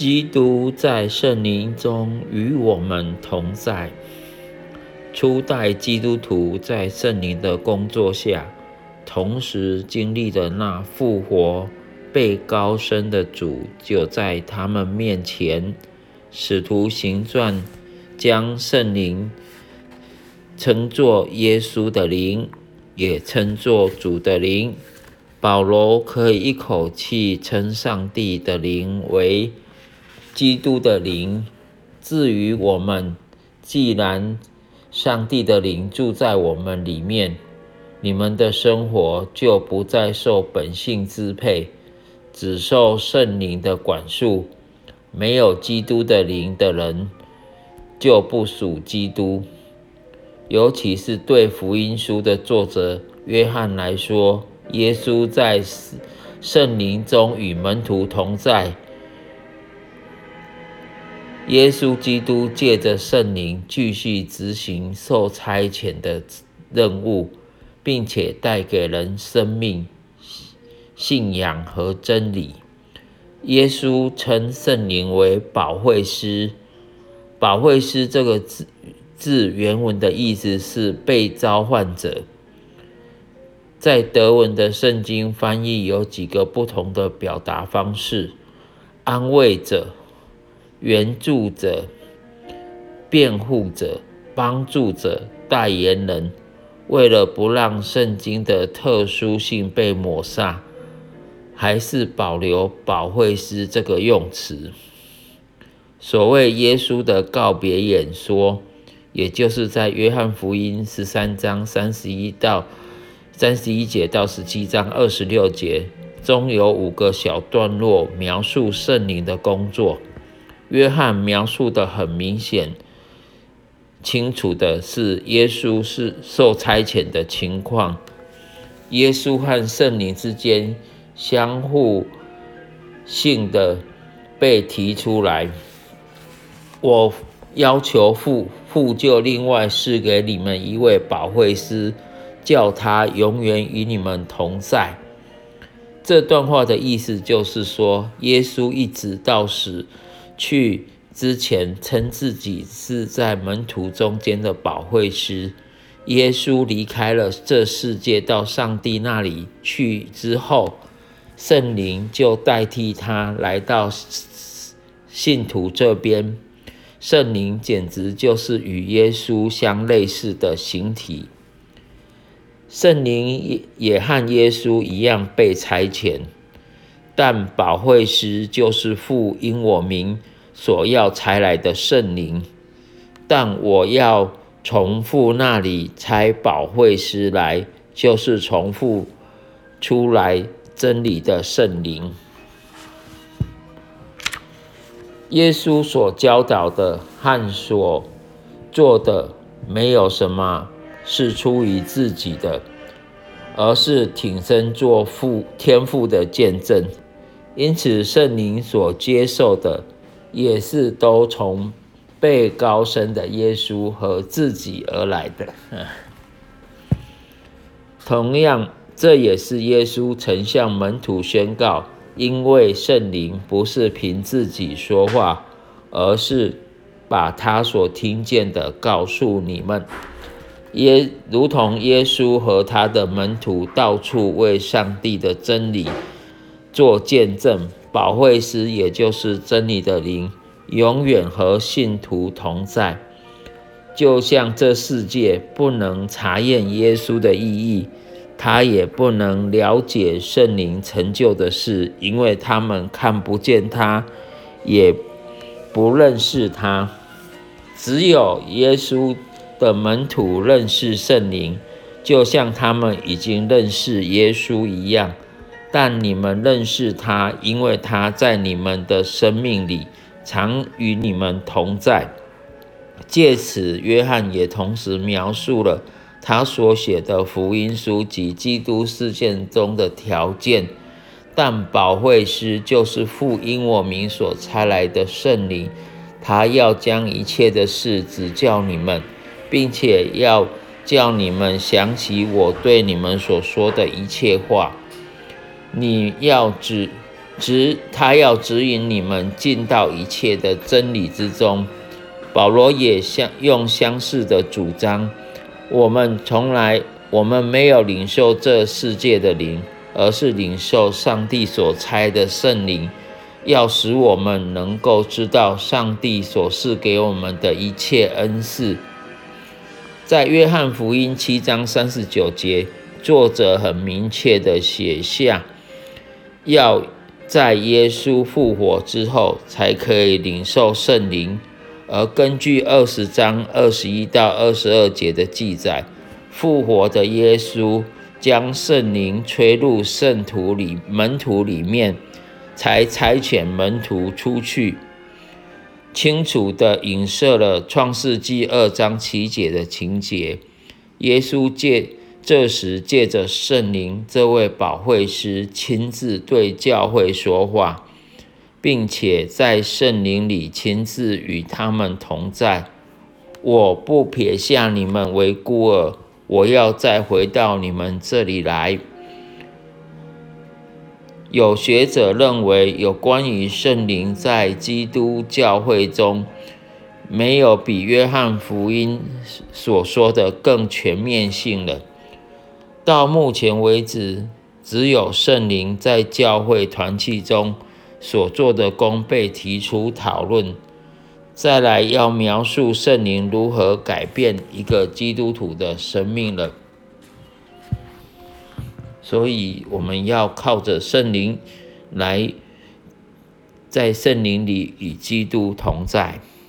基督在圣灵中与我们同在。初代基督徒在圣灵的工作下，同时经历的那复活、被高升的主就在他们面前。使徒行传将圣灵称作耶稣的灵，也称作主的灵。保罗可以一口气称上帝的灵为基督的灵。至于我们，既然上帝的灵住在我们里面，你们的生活就不再受本性支配，只受圣灵的管束。没有基督的灵的人，就不属基督。尤其是对福音书的作者约翰来说，耶稣在圣灵中与门徒同在。耶稣基督借着圣灵继续执行受差遣的任务，并且带给人生命、信仰和真理。耶稣称圣灵为保惠师。保惠师这个字字原文的意思是被召唤者。在德文的圣经翻译有几个不同的表达方式：安慰者。援助者、辩护者、帮助者、代言人，为了不让圣经的特殊性被抹杀，还是保留“保惠师”这个用词。所谓耶稣的告别演说，也就是在约翰福音十三章三十一到三十一节到十七章二十六节中有五个小段落描述圣灵的工作。约翰描述的很明显、清楚的是，耶稣是受差遣的情况。耶稣和圣灵之间相互性的被提出来。我要求父，父就另外赐给你们一位保惠师，叫他永远与你们同在。这段话的意思就是说，耶稣一直到死。去之前称自己是在门徒中间的保惠师。耶稣离开了这世界，到上帝那里去之后，圣灵就代替他来到信徒这边。圣灵简直就是与耶稣相类似的形体。圣灵也和耶稣一样被差遣，但保惠师就是父因我名。所要差来的圣灵，但我要重复那里差保惠师来，就是重复出来真理的圣灵。耶稣所教导的和所做的，没有什么是出于自己的，而是挺身做父天父的见证。因此，圣灵所接受的。也是都从被高升的耶稣和自己而来的。同样，这也是耶稣曾向门徒宣告：因为圣灵不是凭自己说话，而是把他所听见的告诉你们。耶如同耶稣和他的门徒到处为上帝的真理做见证。保惠师，也就是真理的灵，永远和信徒同在。就像这世界不能查验耶稣的意义，他也不能了解圣灵成就的事，因为他们看不见他，也不认识他。只有耶稣的门徒认识圣灵，就像他们已经认识耶稣一样。但你们认识他，因为他在你们的生命里常与你们同在。借此，约翰也同时描述了他所写的福音书及基督事件中的条件。但保惠师就是父因我名所差来的圣灵，他要将一切的事指教你们，并且要叫你们想起我对你们所说的一切话。你要指指他要指引你们进到一切的真理之中。保罗也相用相似的主张：我们从来我们没有领受这世界的灵，而是领受上帝所差的圣灵，要使我们能够知道上帝所赐给我们的一切恩赐。在约翰福音七章三十九节，作者很明确的写下要。在耶稣复活之后，才可以领受圣灵。而根据二十章二十一到二十二节的记载，复活的耶稣将圣灵吹入圣徒里门徒里面，才差遣门徒出去，清楚地影射了创世纪二章七节的情节。耶稣借这时，借着圣灵这位保惠师亲自对教会说话，并且在圣灵里亲自与他们同在。我不撇下你们为孤儿，我要再回到你们这里来。有学者认为，有关于圣灵在基督教会中，没有比约翰福音所说的更全面性了。到目前为止，只有圣灵在教会团契中所做的功被提出讨论。再来要描述圣灵如何改变一个基督徒的生命了。所以我们要靠着圣灵来，在圣灵里与基督同在。